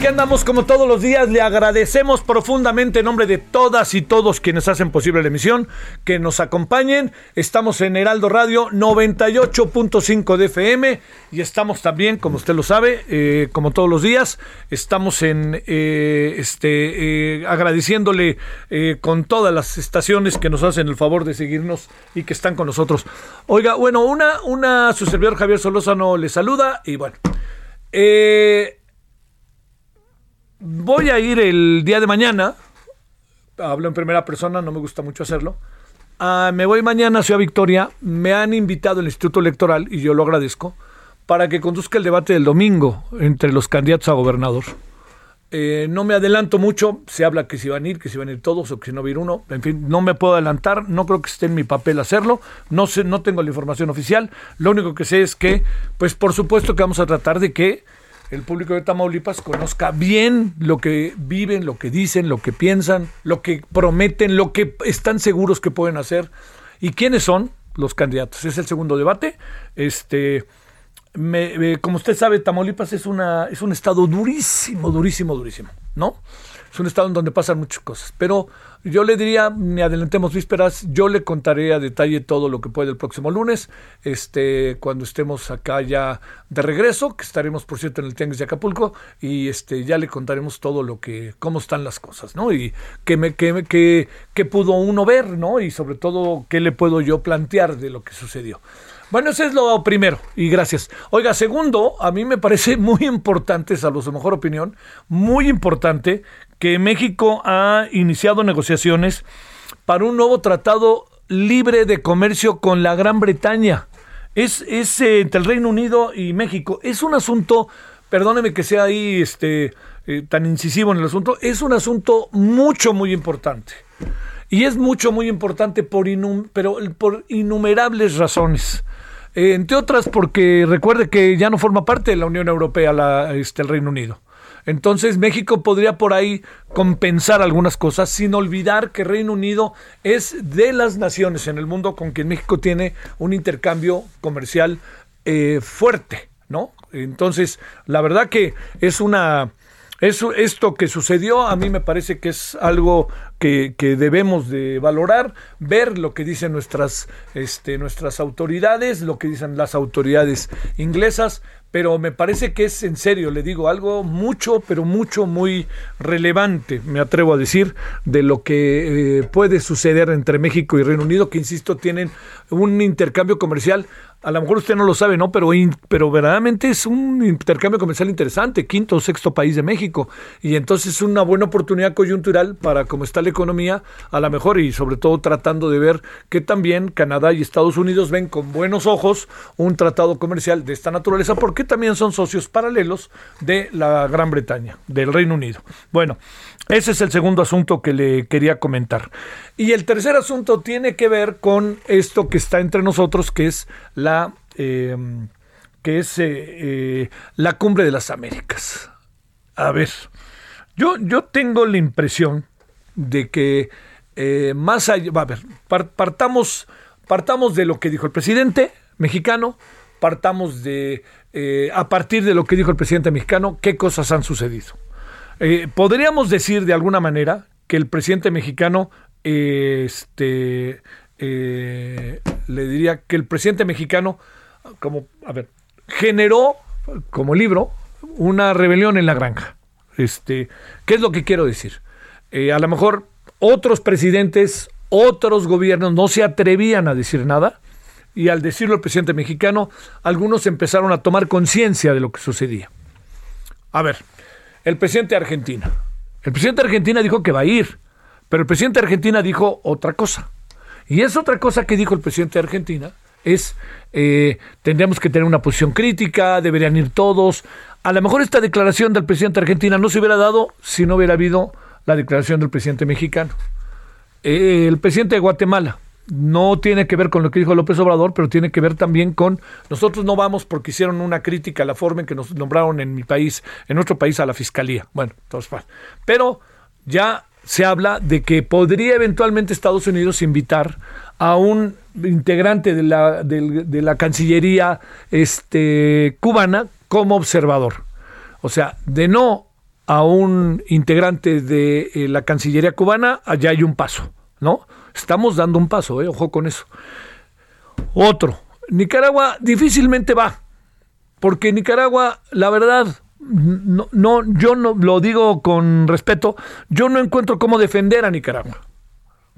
Aquí andamos como todos los días. Le agradecemos profundamente en nombre de todas y todos quienes hacen posible la emisión que nos acompañen. Estamos en Heraldo Radio 98.5 de FM y estamos también, como usted lo sabe, eh, como todos los días, estamos en eh, este eh, agradeciéndole con todas las estaciones que nos hacen el favor de seguirnos y que están con nosotros. Oiga, bueno, una, una su servidor Javier Solózano le saluda y bueno. Voy a ir el día de mañana. Hablo en primera persona, no me gusta mucho hacerlo. Ah, me voy mañana a Ciudad Victoria. Me han invitado el Instituto Electoral, y yo lo agradezco, para que conduzca el debate del domingo entre los candidatos a gobernador. Eh, no me adelanto mucho, se habla que si van a ir, que si van a ir todos o que si no va a ir uno. En fin, no me puedo adelantar, no creo que esté en mi papel hacerlo. No sé, no tengo la información oficial. Lo único que sé es que, pues por supuesto que vamos a tratar de que el público de Tamaulipas conozca bien lo que viven, lo que dicen, lo que piensan, lo que prometen, lo que están seguros que pueden hacer y quiénes son los candidatos. Es el segundo debate. Este, me- me- como usted sabe, Tamaulipas es una es un estado durísimo, durísimo, durísimo, ¿no? Es un estado en donde pasan muchas cosas. Pero yo le diría, ni adelantemos vísperas, yo le contaré a detalle todo lo que puede el próximo lunes, este, cuando estemos acá ya de regreso, que estaremos, por cierto, en el Tianguis de Acapulco, y este, ya le contaremos todo lo que, cómo están las cosas, ¿no? Y qué me, qué, me- qué- qué pudo uno ver, ¿no? Y sobre todo, qué le puedo yo plantear de lo que sucedió. Bueno, eso es lo primero, y gracias. Oiga, segundo, a mí me parece muy importante, salvo su mejor opinión, muy importante que México ha iniciado negociaciones para un nuevo tratado libre de comercio con la Gran Bretaña. Es, es eh, entre el Reino Unido y México. Es un asunto, perdóneme que sea ahí este, eh, tan incisivo en el asunto, es un asunto mucho, muy importante. Y es mucho, muy importante por, inum- pero por innumerables razones. Eh, entre otras porque recuerde que ya no forma parte de la Unión Europea la, este, el Reino Unido. Entonces México podría por ahí compensar algunas cosas sin olvidar que Reino Unido es de las naciones en el mundo con quien México tiene un intercambio comercial eh, fuerte, ¿no? Entonces, la verdad que es una... Eso, esto que sucedió a mí me parece que es algo que, que debemos de valorar, ver lo que dicen nuestras, este, nuestras autoridades, lo que dicen las autoridades inglesas, pero me parece que es en serio, le digo, algo mucho, pero mucho, muy relevante, me atrevo a decir, de lo que eh, puede suceder entre México y Reino Unido, que insisto, tienen un intercambio comercial a lo mejor usted no lo sabe, ¿no? Pero, pero verdaderamente es un intercambio comercial interesante, quinto o sexto país de México. Y entonces es una buena oportunidad coyuntural para cómo está la economía, a lo mejor, y sobre todo tratando de ver que también Canadá y Estados Unidos ven con buenos ojos un tratado comercial de esta naturaleza, porque también son socios paralelos de la Gran Bretaña, del Reino Unido. Bueno, ese es el segundo asunto que le quería comentar. Y el tercer asunto tiene que ver con esto que está entre nosotros, que es la, eh, que es, eh, eh, la cumbre de las Américas. A ver, yo, yo tengo la impresión de que eh, más allá, a ver, partamos, partamos de lo que dijo el presidente mexicano, partamos de, a partir de lo que dijo el presidente mexicano, qué cosas han sucedido. Eh, podríamos decir de alguna manera que el presidente mexicano, este, le diría que el presidente mexicano, como, a ver, generó como libro una rebelión en la granja. Este, ¿Qué es lo que quiero decir? a lo mejor otros presidentes, otros gobiernos no se atrevían a decir nada y al decirlo el presidente mexicano, algunos empezaron a tomar conciencia de lo que sucedía. A ver, el presidente de Argentina. El presidente de Argentina dijo que va a ir, pero el presidente de Argentina dijo otra cosa. Y esa otra cosa que dijo el presidente de Argentina es, eh, tendríamos que tener una posición crítica, deberían ir todos. A lo mejor esta declaración del presidente de Argentina no se hubiera dado si no hubiera habido la declaración del presidente mexicano. Eh, el presidente de Guatemala no tiene que ver con lo que dijo López Obrador, pero tiene que ver también con nosotros no vamos porque hicieron una crítica a la forma en que nos nombraron en mi país, en nuestro país a la fiscalía. Bueno, entonces, pero ya se habla de que podría eventualmente Estados Unidos invitar a un integrante de la, de la Cancillería este, cubana como observador. O sea, de no a un integrante de eh, la Cancillería cubana, allá hay un paso, ¿no? Estamos dando un paso, ¿eh? ojo con eso. Otro, Nicaragua difícilmente va, porque Nicaragua, la verdad, no, no, yo no lo digo con respeto, yo no encuentro cómo defender a Nicaragua,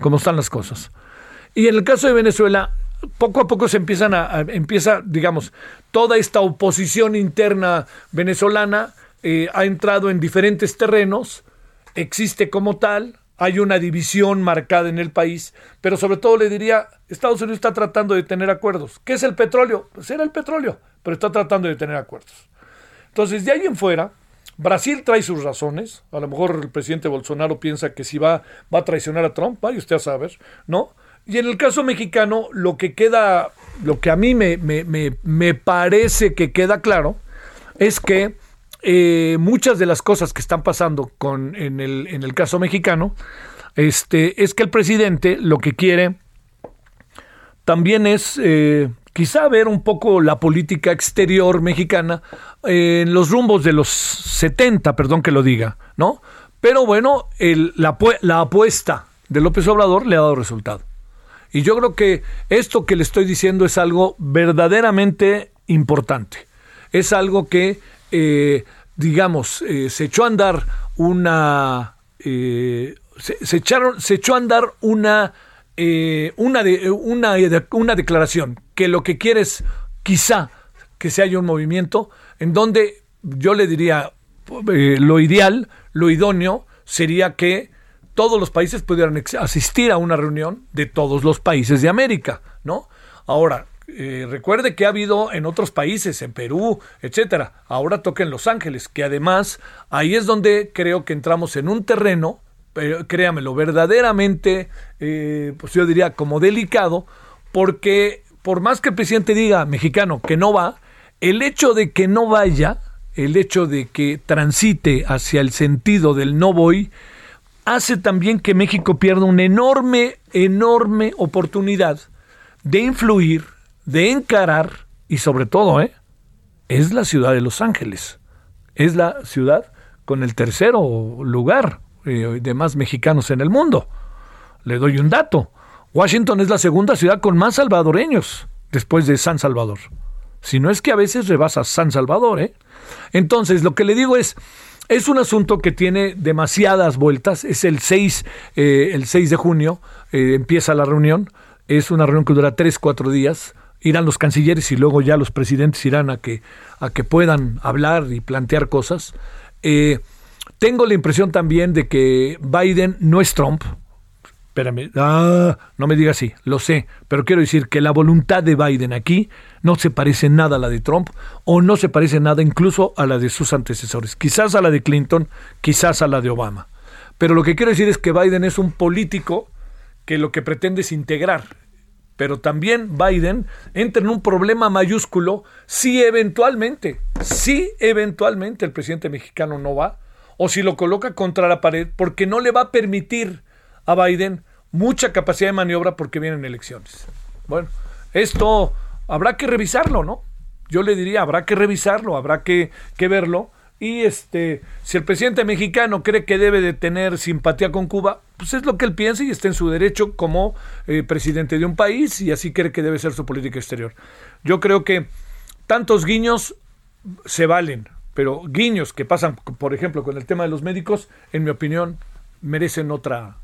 como están las cosas. Y en el caso de Venezuela, poco a poco se empiezan a empieza, digamos, toda esta oposición interna venezolana eh, ha entrado en diferentes terrenos, existe como tal, hay una división marcada en el país, pero sobre todo le diría, Estados Unidos está tratando de tener acuerdos. ¿Qué es el petróleo? Pues era el petróleo, pero está tratando de tener acuerdos. Entonces, de ahí en fuera, Brasil trae sus razones. A lo mejor el presidente Bolsonaro piensa que si va, va a traicionar a Trump, vaya usted a ¿no? Y en el caso mexicano, lo que queda, lo que a mí me, me, me, me parece que queda claro, es que eh, muchas de las cosas que están pasando en, el, caso mexicano este, es que el presidente lo que quiere también es eh, quizá ver un poco la política exterior mexicana en los rumbos de los 70, perdón que lo diga, ¿no? Pero bueno, la, la apuesta de López Obrador le ha dado resultado. Y yo creo que esto que le estoy diciendo es algo verdaderamente importante. Es algo que eh, digamos, eh, se echó a andar una... Eh, se, echaron, se echó a andar una, una, de, una, una declaración que lo que quiere es quizá que se haya un movimiento en donde yo le diría lo ideal, lo idóneo sería que todos los países pudieran asistir a una reunión de todos los países de América, ¿no? Ahora, eh, recuerde que ha habido en otros países, en Perú, etcétera. Ahora toca en Los Ángeles, que además ahí es donde creo que entramos en un terreno, pero créamelo, verdaderamente, eh, pues yo diría como delicado, porque por más que el presidente diga mexicano que no va, el hecho de que no vaya, el hecho de que transite hacia el sentido del no voy, hace también que México pierda una enorme, enorme oportunidad de influir de encarar y sobre todo, ¿eh? es la ciudad de Los Ángeles. Es la ciudad con el tercero lugar eh, de más mexicanos en el mundo. Le doy un dato. Washington es la segunda ciudad con más salvadoreños después de San Salvador. Si no es que a veces rebasa San Salvador, ¿eh? Entonces, lo que le digo es, es un asunto que tiene demasiadas vueltas. Es el 6, eh, el 6 de junio, eh, empieza la reunión. Es una reunión que dura 3, 4 días irán los cancilleres y luego ya los presidentes irán a que, a que puedan hablar y plantear cosas. Eh, tengo la impresión también de que Biden no es Trump. Espérame, ah, no me diga así, lo sé, pero quiero decir que la voluntad de Biden aquí no se parece nada a la de Trump o no se parece nada incluso a la de sus antecesores, quizás a la de Clinton, quizás a la de Obama. Pero lo que quiero decir es que Biden es un político que lo que pretende es integrar pero también Biden entra en un problema mayúsculo si eventualmente, si eventualmente el presidente mexicano no va, o si lo coloca contra la pared, porque no le va a permitir a Biden mucha capacidad de maniobra porque vienen elecciones. Bueno, esto habrá que revisarlo, ¿no? Yo le diría, habrá que revisarlo, habrá que, que verlo. Y este, si el presidente mexicano cree que debe de tener simpatía con Cuba, pues es lo que él piensa y está en su derecho como eh, presidente de un país y así cree que debe ser su política exterior. Yo creo que tantos guiños se valen, pero guiños que pasan, por ejemplo, con el tema de los médicos, en mi opinión, merecen otra,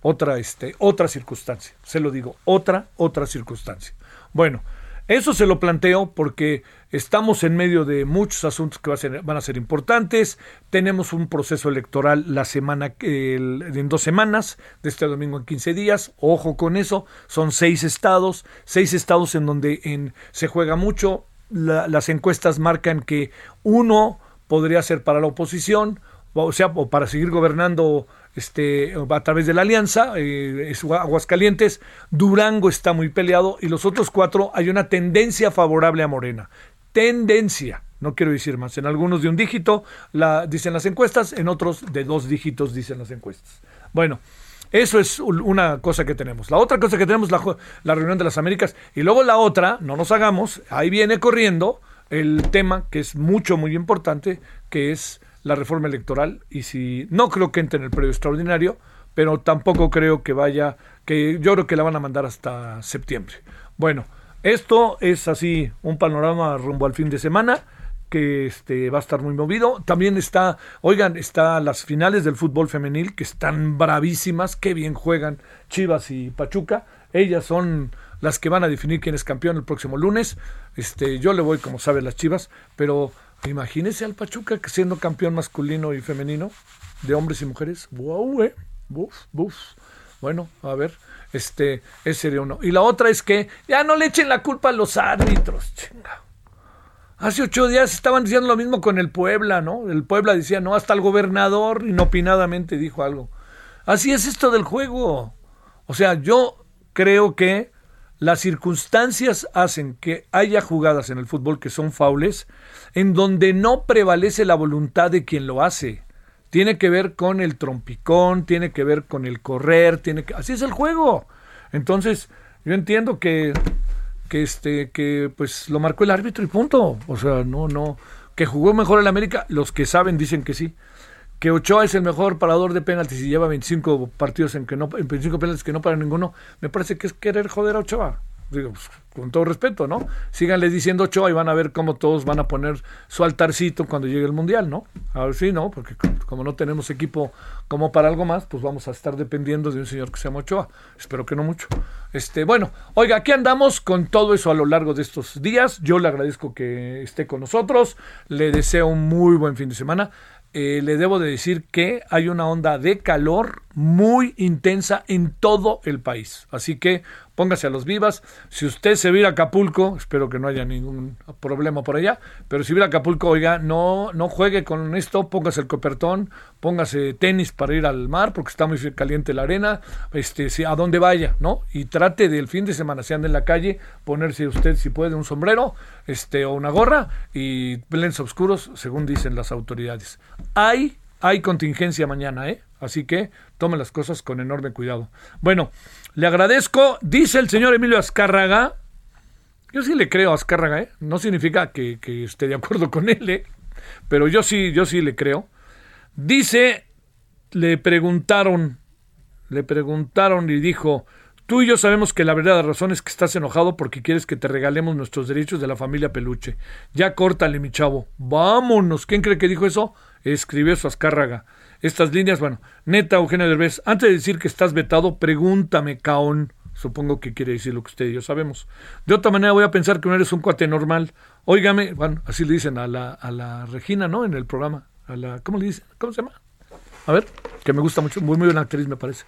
otra, este, otra circunstancia. Se lo digo, otra, otra circunstancia. Bueno, eso se lo planteo porque estamos en medio de muchos asuntos que van a ser importantes. Tenemos un proceso electoral la semana, en dos semanas, de este domingo en 15 días. Ojo con eso, son seis estados, seis estados en donde en, se juega mucho. las encuestas marcan que uno podría ser para la oposición, o sea, o para seguir gobernando este, a través de la alianza, eh, es Aguascalientes, Durango está muy peleado y los otros cuatro hay una tendencia favorable a Morena. Tendencia, no quiero decir más. En algunos de un dígito dicen las encuestas, en otros de dos dígitos dicen las encuestas. Bueno, eso es una cosa que tenemos. La otra cosa que tenemos la reunión de las Américas. Y luego la otra, no nos hagamos, ahí viene corriendo el tema que es mucho, muy importante, que es la reforma electoral y si no creo que entre en el periodo extraordinario, pero tampoco creo que vaya, que yo creo que la van a mandar hasta septiembre. Bueno, esto es así un panorama rumbo al fin de semana que este va a estar muy movido. También está, oigan, está las finales del fútbol femenil que están bravísimas, qué bien juegan Chivas y Pachuca. Ellas son las que van a definir quién es campeón el próximo lunes. Este, yo le voy como sabe las Chivas, pero Imagínese al Pachuca siendo campeón masculino y femenino de hombres y mujeres. Wow, eh. Buf, buf. Bueno, a ver, este, ese sería uno. Y la otra es que ya no le echen la culpa a los árbitros, chinga. Hace ocho días estaban diciendo lo mismo con el Puebla, ¿no? El Puebla decía, no, hasta el gobernador inopinadamente dijo algo. Así es esto del juego. O sea, yo creo que las circunstancias hacen que haya jugadas en el fútbol que son faules en donde no prevalece la voluntad de quien lo hace. Tiene que ver con el trompicón, tiene que ver con el correr, tiene que así es el juego. Entonces, yo entiendo que que este que pues lo marcó el árbitro y punto. O sea, no no que jugó mejor el América, los que saben dicen que sí. Que Ochoa es el mejor parador de penaltis y lleva 25 partidos en que no en 25 penaltis que no para ninguno, me parece que es querer joder a Ochoa digo, pues, con todo respeto, ¿no? Síganle diciendo Ochoa y van a ver cómo todos van a poner su altarcito cuando llegue el Mundial, ¿no? A ver si, ¿no? Porque como no tenemos equipo como para algo más, pues vamos a estar dependiendo de un señor que se llama Ochoa. Espero que no mucho. Este, bueno, oiga, aquí andamos con todo eso a lo largo de estos días. Yo le agradezco que esté con nosotros. Le deseo un muy buen fin de semana. Eh, le debo de decir que hay una onda de calor muy intensa en todo el país. Así que póngase a los vivas. Si usted se viene a Acapulco, espero que no haya ningún problema por allá, pero si viene a Acapulco, oiga, no, no juegue con esto, póngase el copertón, póngase tenis para ir al mar, porque está muy caliente la arena, este, si, a donde vaya, ¿no? Y trate del fin de semana, si anda en la calle, ponerse usted, si puede, un sombrero, este, o una gorra, y lentes oscuros, según dicen las autoridades. Hay, hay contingencia mañana, ¿eh? Así que tome las cosas con enorme cuidado. Bueno, le agradezco, dice el señor Emilio Azcárraga. Yo sí le creo a Azcárraga, ¿eh? No significa que, esté de acuerdo con él, ¿eh? Pero yo sí, yo sí le creo. Dice, le preguntaron, le preguntaron y dijo, tú y yo sabemos que la verdad razón es que estás enojado porque quieres que te regalemos nuestros derechos de la familia Peluche. Ya córtale, mi chavo. Vámonos. ¿Quién cree que dijo eso? Escribió su Azcárraga estas líneas. Bueno, neta, Eugenio Derbez, antes de decir que estás vetado, pregúntame, caón. Supongo que quiere decir lo que usted y yo sabemos. De otra manera voy a pensar que no eres un cuate normal. Óigame, bueno, así le dicen a la, a la Regina, ¿no? En el programa. A la, ¿Cómo le dicen? ¿Cómo se llama? A ver, que me gusta mucho, muy, muy buena actriz me parece.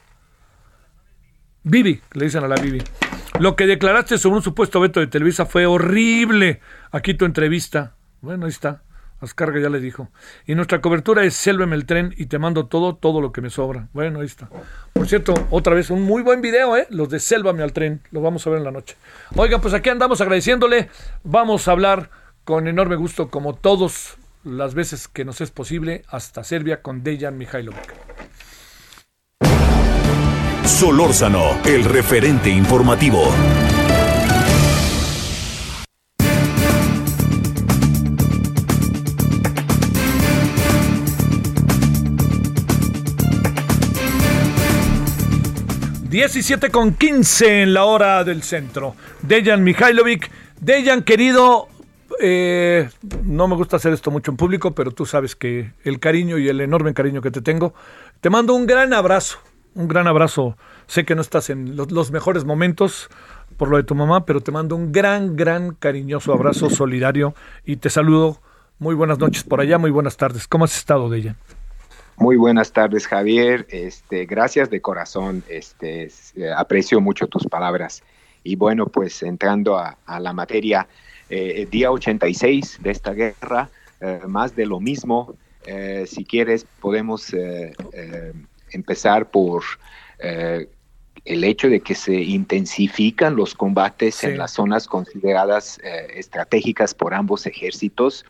Vivi, le dicen a la Vivi. Lo que declaraste sobre un supuesto veto de Televisa fue horrible. Aquí tu entrevista. Bueno, ahí está. Ascarga ya le dijo. Y nuestra cobertura es Sélveme el tren y te mando todo, todo lo que me sobra. Bueno, ahí está. Por cierto, otra vez un muy buen video, ¿eh? Los de Sélvame al tren. Los vamos a ver en la noche. Oiga, pues aquí andamos agradeciéndole. Vamos a hablar con enorme gusto, como todos las veces que nos es posible hasta Serbia con Dejan Mihailovic. Solórzano, el referente informativo. Diecisiete con quince en la hora del centro. Dejan Mihailovic. Dejan, querido, eh, no me gusta hacer esto mucho en público, pero tú sabes que el cariño y el enorme cariño que te tengo. Te mando un gran abrazo, un gran abrazo. Sé que no estás en los, los mejores momentos por lo de tu mamá, pero te mando un gran, gran cariñoso abrazo solidario y te saludo. Muy buenas noches por allá, muy buenas tardes. ¿Cómo has estado, de ella? Muy buenas tardes, Javier. Este, gracias de corazón. Este, aprecio mucho tus palabras. Y bueno, pues entrando a, a la materia, eh, día 86 de esta guerra, eh, más de lo mismo. Eh, si quieres, podemos eh, eh, empezar por eh, el hecho de que se intensifican los combates Sí. en las zonas consideradas eh, estratégicas por ambos ejércitos.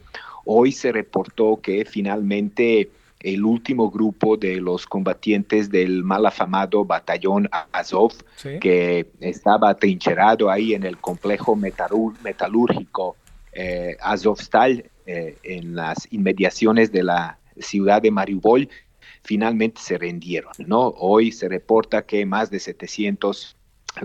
Hoy se reportó que finalmente el último grupo de los combatientes del mal afamado batallón Azov, Sí. que estaba trincherado ahí en el complejo metalúrgico eh, Azovstal, eh, en las inmediaciones de la ciudad de Mariupol, finalmente se rendieron. ¿no? Hoy se reporta que más de 700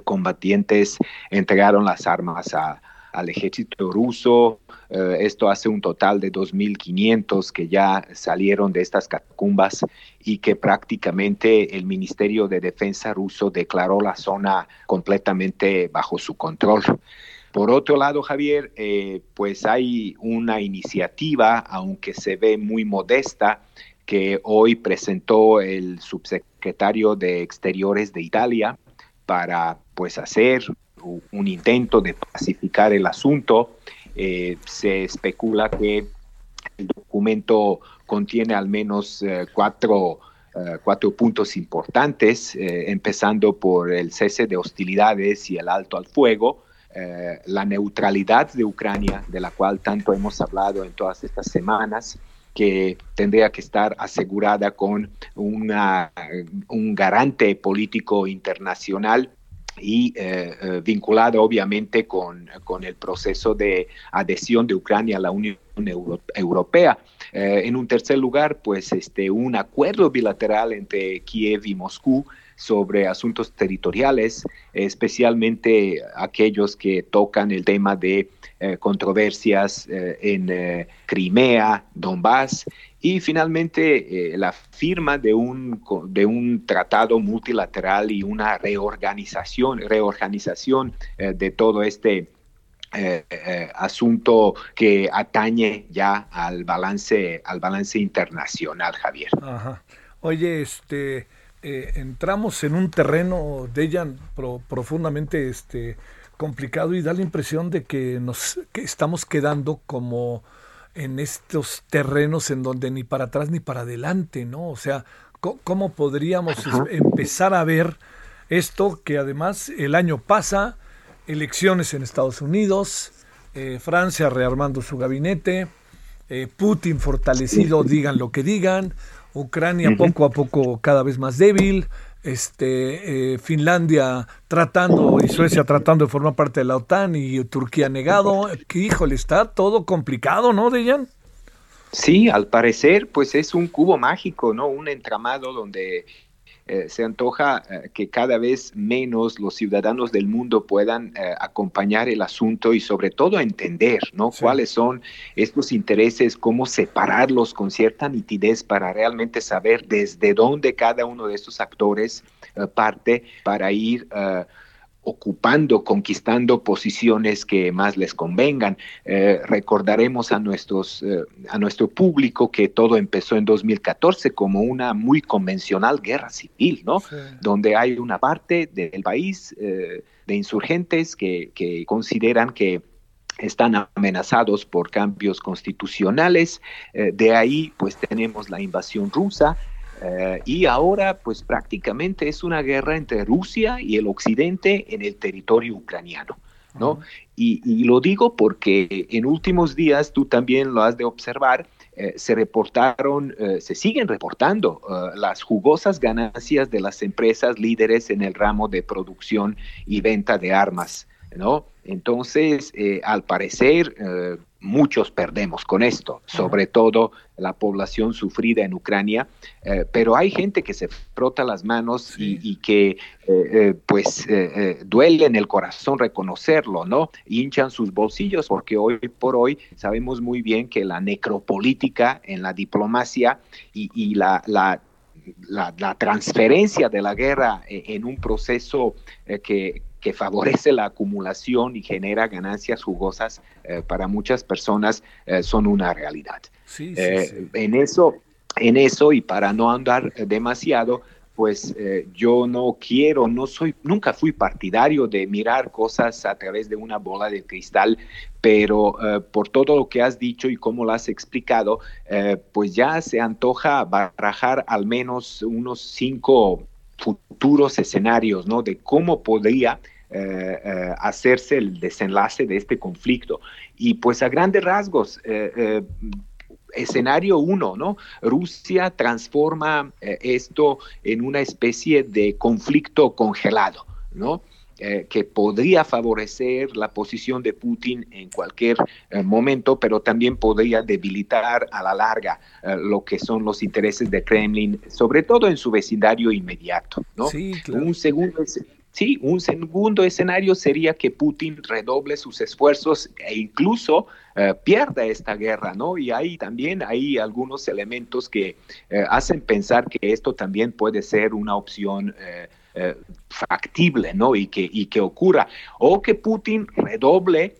combatientes entregaron las armas a- al ejército ruso. Eh, esto hace un total de 2.500 que ya salieron de estas catacumbas y que prácticamente el Ministerio de Defensa ruso declaró la zona completamente bajo su control. Por otro lado, Javier, eh, pues hay una iniciativa, aunque se ve muy modesta, que hoy presentó el subsecretario de Exteriores de Italia para pues hacer un intento de pacificar el asunto. Eh, se especula que el documento contiene al menos eh, cuatro, eh, cuatro puntos importantes, empezando por el cese de hostilidades y el alto al fuego, la neutralidad de Ucrania, de la cual tanto hemos hablado en todas estas semanas, que tendría que estar asegurada con una, un garante político internacional y eh, eh, vinculado obviamente con, con, el proceso de adhesión de Ucrania a la Unión Euro Europea. Eh, en un tercer lugar, pues este, un acuerdo bilateral entre Kiev y Moscú sobre asuntos territoriales, especialmente aquellos que tocan el tema de eh, controversias eh, en eh, Crimea, Donbass y finalmente la firma de un, de un tratado multilateral y una reorganización, reorganización de todo este asunto que atañe ya al balance, al balance internacional, Javier. Ajá. Oye, este, eh, entramos en un terreno de ella pro, profundamente este, complicado y da la impresión de que nos que estamos quedando como en estos terrenos en donde ni para atrás ni para adelante, ¿no? O sea, ¿cómo podríamos empezar a ver esto que además el año pasa, elecciones en Estados Unidos, eh, Francia rearmando su gabinete, eh, Putin fortalecido, digan lo que digan, Ucrania uh -huh. poco a poco cada vez más débil, este, eh, Finlandia tratando y Suecia tratando de formar parte de la OTAN y Turquía negado. Que, híjole, está todo complicado, ¿no, Dejan? Sí, al parecer, pues es un cubo mágico, ¿no? Un entramado donde eh, se antoja eh, que cada vez menos los ciudadanos del mundo puedan eh, acompañar el asunto y sobre todo entender ¿no? Sí. cuáles son estos intereses, cómo separarlos con cierta nitidez para realmente saber desde dónde cada uno de estos actores parte para ir ocupando, conquistando posiciones que más les convengan. Eh, recordaremos a, nuestros, eh, a nuestro público que todo empezó en 2014 como una muy convencional guerra civil, ¿no? Sí. Donde hay una parte del país eh, de insurgentes que, que consideran que están amenazados por cambios constitucionales. Eh, de ahí, pues tenemos la invasión rusa, Uh, y ahora, pues prácticamente es una guerra entre Rusia y el Occidente en el territorio ucraniano, ¿no? Uh -huh. y, y, lo digo porque en últimos días tú también lo has de observar. se reportaron, se siguen reportando las jugosas ganancias de las empresas líderes en el ramo de producción y venta de armas. ¿no? Entonces, al parecer, muchos perdemos con esto, sobre todo la población sufrida en Ucrania, eh, pero hay gente que se frota las manos y, que eh, eh, pues duele en el corazón reconocerlo, ¿no? Hinchan sus bolsillos porque hoy por hoy sabemos muy bien que la necropolítica en la diplomacia y, la, la la, transferencia de la guerra en un proceso que, que favorece la acumulación y genera ganancias jugosas eh, para muchas personas eh, son una realidad. Eh, en eso, en eso y para no andar demasiado, pues yo no quiero, no soy, nunca fui partidario de mirar cosas a través de una bola de cristal, pero por todo lo que has dicho y cómo lo has explicado, pues ya se antoja barajar al menos unos cinco futuros escenarios, ¿no? De cómo podría eh, eh, hacerse el desenlace de este conflicto. Y pues a grandes rasgos, eh, escenario uno, ¿no? Rusia transforma esto en una especie de conflicto congelado, ¿no? Que podría favorecer la posición de Putin en cualquier momento, pero también podría debilitar a la larga lo que son los intereses de Kremlin, sobre todo en su vecindario inmediato. ¿no? Un segundo Sí, un segundo escenario sería que Putin redoble sus esfuerzos e incluso eh, pierda esta guerra, ¿no? Y hay también hay algunos elementos que eh, hacen pensar que esto también puede ser una opción eh, factible, ¿no? Y que, y que ocurra. O que Putin redoble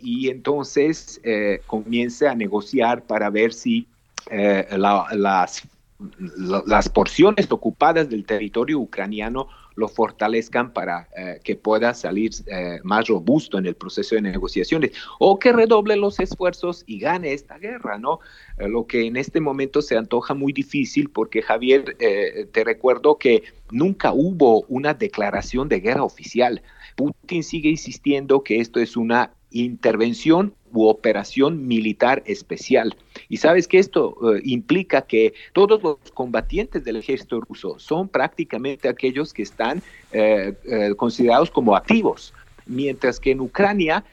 y entonces comience a negociar para ver si las las porciones ocupadas del territorio ucraniano lo fortalezcan para eh, que pueda salir eh, más robusto en el proceso de negociaciones o que redoble los esfuerzos y gane esta guerra, ¿no? Eh, lo que en este momento se antoja muy difícil porque Javier, te recuerdo que nunca hubo una declaración de guerra oficial. Putin sigue insistiendo que esto es una intervención u operación militar especial. Y sabes que esto eh, implica que todos los combatientes del ejército ruso son prácticamente aquellos que están eh, eh, considerados como activos, mientras que en Ucrania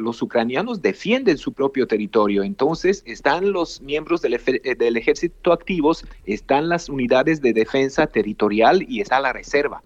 los ucranianos defienden su propio territorio. Entonces están los miembros del, del ejército activos, están las unidades de defensa territorial y está la reserva.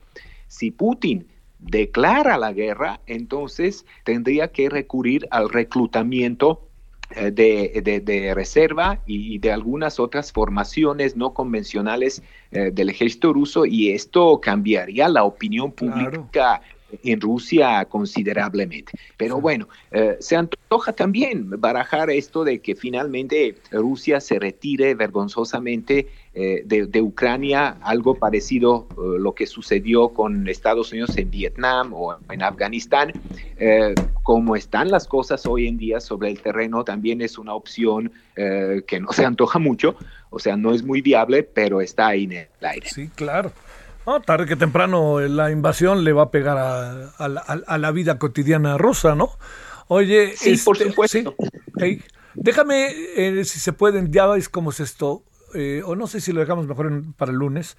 Si Putin declara la guerra, entonces tendría que recurrir al reclutamiento eh, de, reserva y de algunas otras formaciones no convencionales eh, del ejército ruso y esto cambiaría la opinión pública en Rusia considerablemente. Pero bueno, eh, se antoja también barajar esto de que finalmente Rusia se retire vergonzosamente eh, de, Ucrania, algo parecido a eh, lo que sucedió con Estados Unidos en Vietnam o en Afganistán. como están las cosas hoy en día sobre el terreno, también es una opción que no se antoja mucho, o sea, no es muy viable, pero está ahí en el aire. Sí, claro. No, tarde que temprano la invasión le va a pegar a, la vida cotidiana rusa, ¿no? Oye, sí, por este, supuesto. déjame, eh, si se pueden, ya veis cómo es esto, eh, o no sé si lo dejamos mejor para el lunes,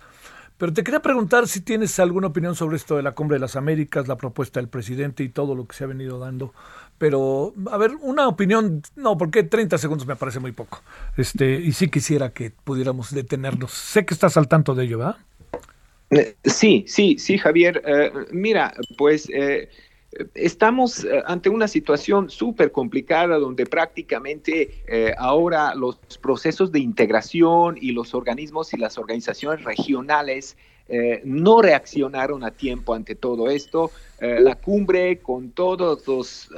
pero te quería preguntar si tienes alguna opinión sobre esto de la Cumbre de las Américas, la propuesta del presidente y todo lo que se ha venido dando. Pero, a ver, una opinión, no, porque 30 segundos me parece muy poco. Este, y sí quisiera que pudiéramos detenernos. Sé que estás al tanto de ello, ¿verdad? Eh, sí, sí, sí, Javier. Eh, mira, pues eh, estamos ante una situación súper complicada donde prácticamente ahora los procesos de integración y los organismos y las organizaciones regionales no reaccionaron a tiempo ante todo esto. la cumbre, con todos los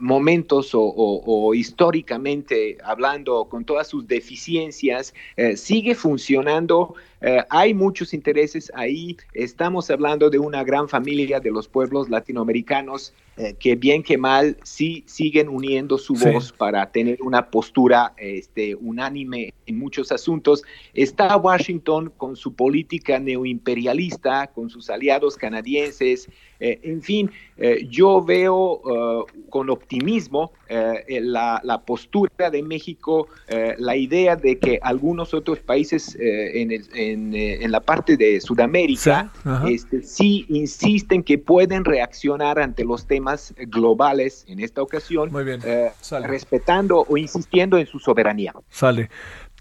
momentos o, históricamente hablando, con todas sus deficiencias, sigue funcionando eh, hay muchos intereses ahí. Estamos hablando de una gran familia de los pueblos latinoamericanos eh, que bien que mal sí siguen uniendo su voz para tener una postura este, unánime en muchos asuntos. Está Washington con su política neoimperialista, con sus aliados canadienses. Eh, en fin, yo veo con optimismo la, la, postura de México, la idea de que algunos otros países en el eh, en, la parte de Sudamérica, este, sí insisten que pueden reaccionar ante los temas globales en esta ocasión, eh, respetando o insistiendo en su soberanía. Sale.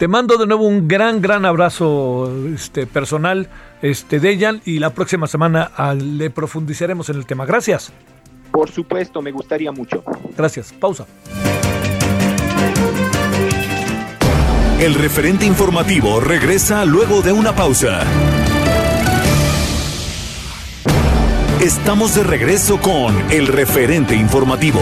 Te mando de nuevo un gran, gran abrazo este, personal, este, Dejan, y la próxima semana le profundizaremos en el tema. Gracias. Por supuesto, me gustaría mucho. Gracias. Pausa. El referente informativo regresa luego de una pausa. Estamos de regreso con el referente informativo.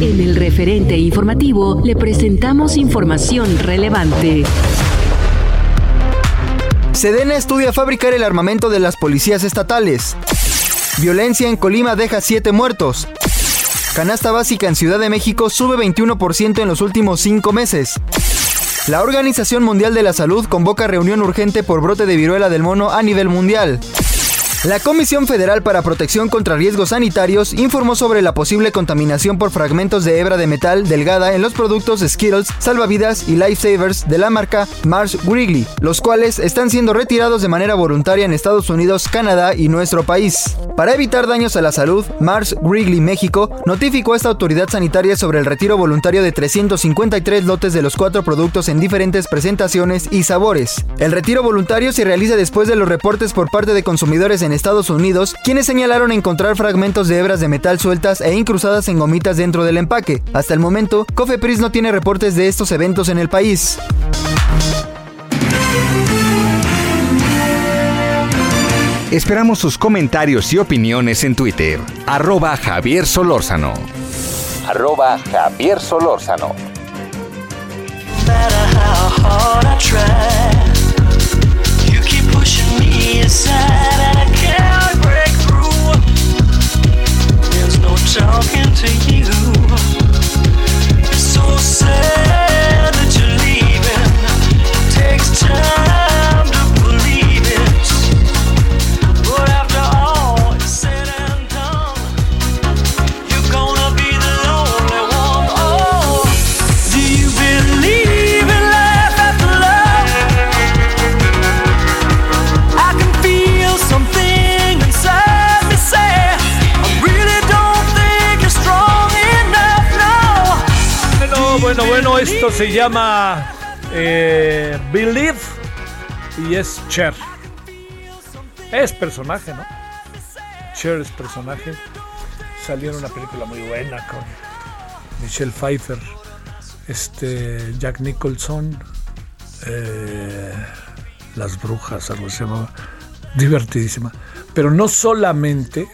En el referente informativo le presentamos información relevante. Sedena estudia fabricar el armamento de las policías estatales. Violencia en Colima deja 7 muertos. Canasta básica en Ciudad de México sube 21% en los últimos 5 meses. La Organización Mundial de la Salud convoca reunión urgente por brote de viruela del mono a nivel mundial. La Comisión Federal para Protección contra Riesgos Sanitarios informó sobre la posible contaminación por fragmentos de hebra de metal delgada en los productos Skittles, Salvavidas y Lifesavers de la marca Mars Wrigley, los cuales están siendo retirados de manera voluntaria en Estados Unidos, Canadá y nuestro país. Para evitar daños a la salud, Mars Wrigley México notificó a esta autoridad sanitaria sobre el retiro voluntario de 353 lotes de los cuatro productos en diferentes presentaciones y sabores. El retiro voluntario se realiza después de los reportes por parte de consumidores en Estados Unidos, quienes señalaron encontrar fragmentos de hebras de metal sueltas e incrustadas en gomitas dentro del empaque. Hasta el momento, Cofepris no tiene reportes de estos eventos en el país. Esperamos sus comentarios y opiniones en Twitter. Arroba Javier Solórzano. Arroba Javier Solórzano. Se llama eh, Believe y es Cher. Es personaje, ¿no? Cher es personaje. Salió en una película muy buena con Michelle Pfeiffer, este, Jack Nicholson, eh, Las Brujas, algo se llamaba. Divertidísima. Pero no solamente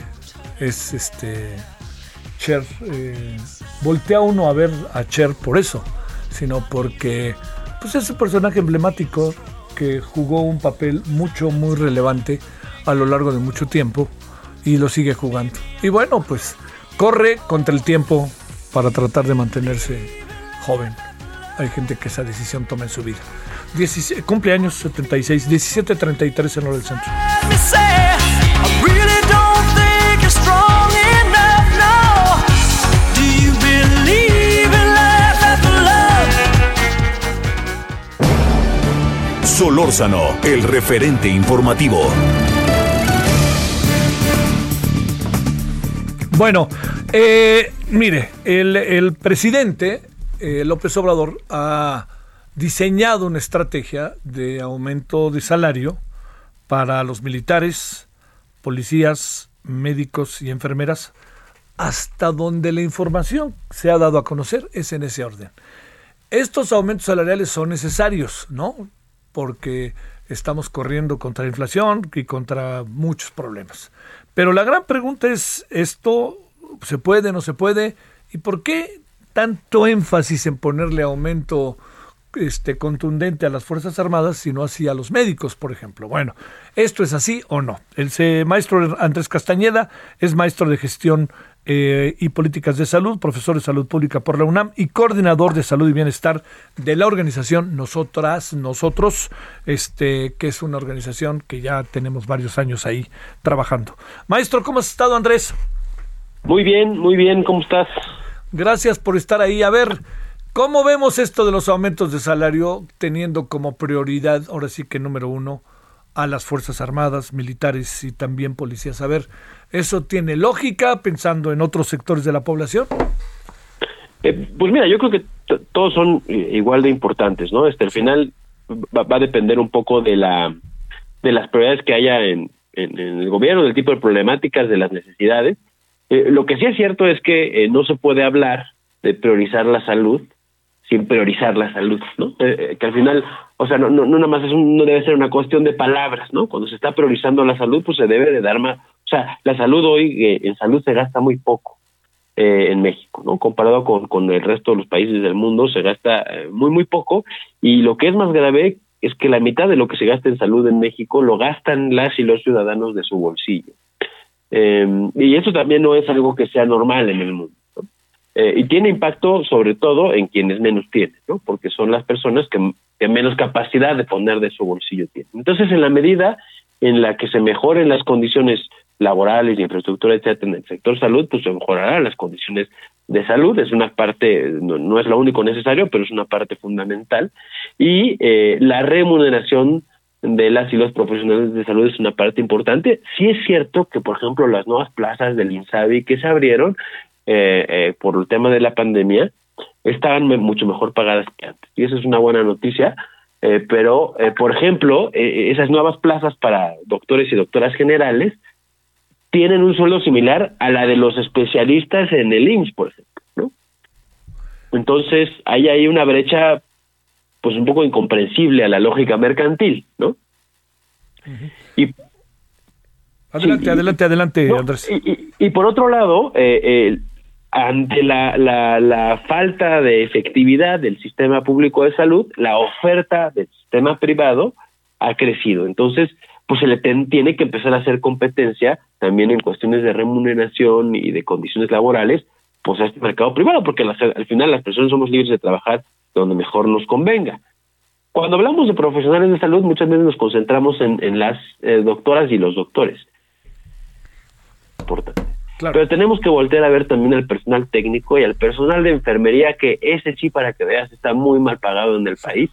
es este Cher. Eh, voltea uno a ver a Cher por eso, sino porque pues, es un personaje emblemático que jugó un papel mucho, muy relevante a lo largo de mucho tiempo y lo sigue jugando. Y bueno, pues corre contra el tiempo para tratar de mantenerse joven. Hay gente que esa decisión toma en su vida. 16, cumpleaños 76, 17.33 en hora del centro. Solórzano, el referente informativo. Bueno, eh, Mire, el, presidente eh, López Obrador ha diseñado una estrategia de aumento de salario para los militares, policías, médicos y enfermeras, hasta donde la información se ha dado a conocer es en ese orden. Estos aumentos salariales son necesarios, ¿no? Porque estamos corriendo contra la inflación y contra muchos problemas. Pero la gran pregunta es, ¿esto se puede, no se puede? ¿Y por qué tanto énfasis en ponerle aumento este, contundente a las Fuerzas Armadas, sino así a los médicos, por ejemplo. Bueno, ¿esto es así o no? El maestro Andrés Castañeda es maestro de gestión eh, y políticas de salud, profesor de salud pública por la UNAM y coordinador de salud y bienestar de la organización Nosotras, Nosotros, este, que es una organización que ya tenemos varios años ahí trabajando. Maestro, ¿cómo has estado, Andrés? Muy bien, muy bien, ¿cómo estás? Gracias por estar ahí. A ver, ¿cómo vemos esto de los aumentos de salario teniendo como prioridad, ahora sí que número uno, a las Fuerzas Armadas, militares y también policías? A ver, ¿eso tiene lógica pensando en otros sectores de la población? Eh, pues mira, yo creo que todos son eh, igual de importantes, ¿no? Este, al final va, va a depender un poco de la de las prioridades que haya en, en- en el gobierno, del tipo de problemáticas, de las necesidades. Eh, lo que sí es cierto es que eh, no se puede hablar de priorizar la salud sin priorizar la salud, ¿no? Eh, eh, que al final, o sea, no, no, no nada más es un- no debe ser una cuestión de palabras, ¿no? Cuando se está priorizando la salud, pues se debe de dar más, o sea, la salud hoy eh, en salud se gasta muy poco en México, ¿no? Comparado con, con el resto de los países del mundo, se gasta muy, muy poco. Y lo que es más grave es que la mitad de lo que se gasta en salud en México lo gastan las y los ciudadanos de su bolsillo. Eh, y eso también no es algo que sea normal en el mundo. Eh, y tiene impacto sobre todo en quienes menos tienen, ¿no? porque son las personas que, menos capacidad de poner de su bolsillo tienen. Entonces, en la medida en la que se mejoren las condiciones laborales, infraestructura, etcétera, en el sector salud, pues se mejorarán las condiciones de salud. Es una parte, no, no es lo único necesario, pero es una parte fundamental. Y eh, la remuneración de las y los profesionales de salud es una parte importante. Sí es cierto que, por ejemplo, las nuevas plazas del INSABI que se abrieron eh, eh, por el tema de la pandemia estaban me- mucho mejor pagadas que antes. Y eso es una buena noticia. Eh, pero, eh, por ejemplo, eh, esas nuevas plazas para doctores y doctoras generales tienen un sueldo similar a la de los especialistas en el IMSS, por ejemplo, ¿no? Entonces, hay ahí una brecha pues un poco incomprensible a la lógica mercantil, ¿no? Y Adelante, Sí, y- adelante, adelante, no, Andrés. Y, y- por otro lado, ante la, la, falta de efectividad del sistema público de salud, la oferta del sistema privado ha crecido. Entonces, pues se le ten- tiene que empezar a hacer competencia también en cuestiones de remuneración y de condiciones laborales, pues a este mercado privado, porque al final las personas somos libres de trabajar donde mejor nos convenga. Cuando hablamos de profesionales de salud, muchas veces nos concentramos en, en las eh, doctoras y los doctores. Importante. Claro. Pero tenemos que voltear a ver también al personal técnico y al personal de enfermería, que ese sí, para que veas, está muy mal pagado en el país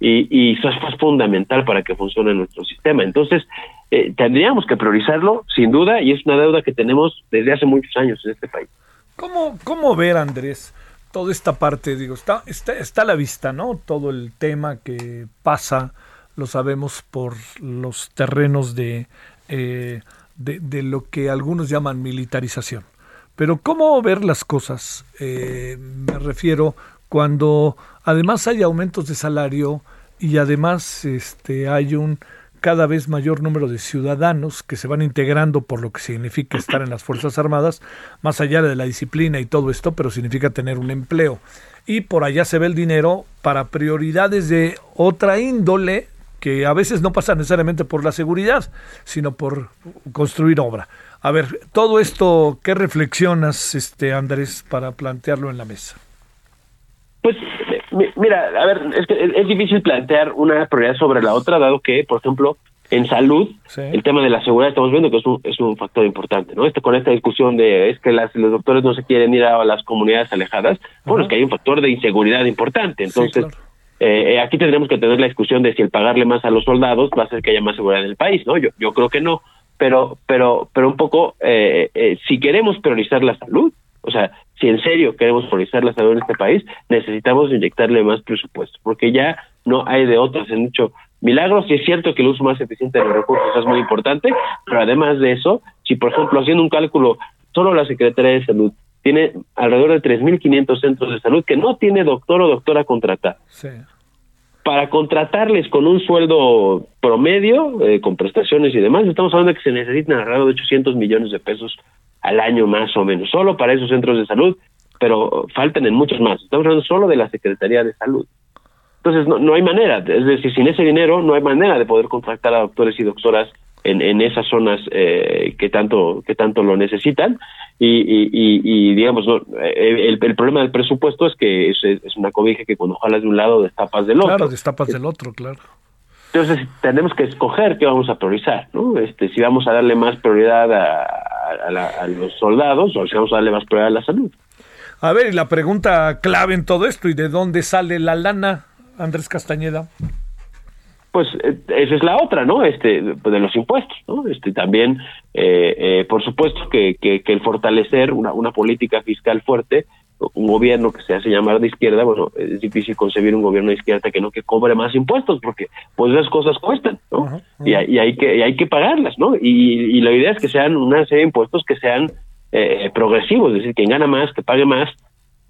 y, y eso es fundamental para que funcione nuestro sistema. Entonces, eh, tendríamos que priorizarlo, sin duda, y es una deuda que tenemos desde hace muchos años en este país. ¿Cómo, ¿Cómo ver, Andrés, toda esta parte? Digo, está, está, está a la vista, ¿no? Todo el tema que pasa, lo sabemos por los terrenos de, eh, de, de lo que algunos llaman militarización. Pero ¿cómo ver las cosas? Eh, me refiero cuando además hay aumentos de salario y además este, hay un cada vez mayor número de ciudadanos que se van integrando por lo que significa estar en las Fuerzas Armadas, más allá de la disciplina y todo esto, pero significa tener un empleo. Y por allá se ve el dinero para prioridades de otra índole que a veces no pasa necesariamente por la seguridad, sino por construir obra. A ver, todo esto, ¿qué reflexionas, este Andrés, para plantearlo en la mesa? Pues mi- mira, a ver, es, que es, difícil plantear una prioridad sobre la otra, dado que, por ejemplo, en salud, Sí. el tema de la seguridad estamos viendo que es un, es un factor importante, ¿no? Este, con esta discusión de es que las, los doctores no se quieren ir a las comunidades alejadas, bueno, es que hay un factor de inseguridad importante. Entonces, claro. Eh, eh, aquí tendremos que tener la discusión de si el pagarle más a los soldados va a hacer que haya más seguridad en el país, ¿no? Yo, yo creo que no, pero, pero, pero un poco, eh, eh, si queremos priorizar la salud, O sea, si en serio queremos priorizar la salud en este país, necesitamos inyectarle más presupuesto, porque ya no hay de otras. Se han hecho milagros y es cierto que el uso más eficiente de los recursos es muy importante, pero además de eso, si por ejemplo haciendo un cálculo, solo la Secretaría de Salud tiene alrededor de 3.500 centros de salud que no tiene doctor o doctora contratada Sí. para contratarles con un sueldo promedio, eh, con prestaciones y demás, estamos hablando de que se necesitan alrededor de 800 millones de pesos al año más o menos, solo para esos centros de salud, pero faltan en muchos más. Estamos hablando solo de la Secretaría de Salud. Entonces, no, no hay manera, es decir, sin ese dinero no hay manera de poder contratar a doctores y doctoras en, en esas zonas eh, que tanto que tanto lo necesitan y, y, digamos no Eh, el, el problema del presupuesto es que es, es una cobija que cuando jalas de un lado destapas del otro Claro, destapas del otro, claro. entonces tenemos que escoger qué vamos a priorizar, ¿no? Este, si vamos a darle más prioridad a, a, la- a los soldados o si vamos a darle más prioridad a la salud. A ver, y la pregunta clave en todo esto, ¿y de dónde sale la lana, Andrés Castañeda? Pues eh, esa es la otra, ¿no? Este, de los impuestos, ¿no? Este, también, eh, eh, por supuesto que, que, que el fortalecer una, una política fiscal fuerte, un gobierno que se hace llamar de izquierda, bueno, es difícil concebir un gobierno de izquierda que no que cobre más impuestos, porque pues esas cosas cuestan, ¿no? Y, hay- y hay que y hay que pagarlas, ¿no? Y, y la idea es que sean una serie de impuestos que sean eh, progresivos, es decir, quien gana más, que pague más,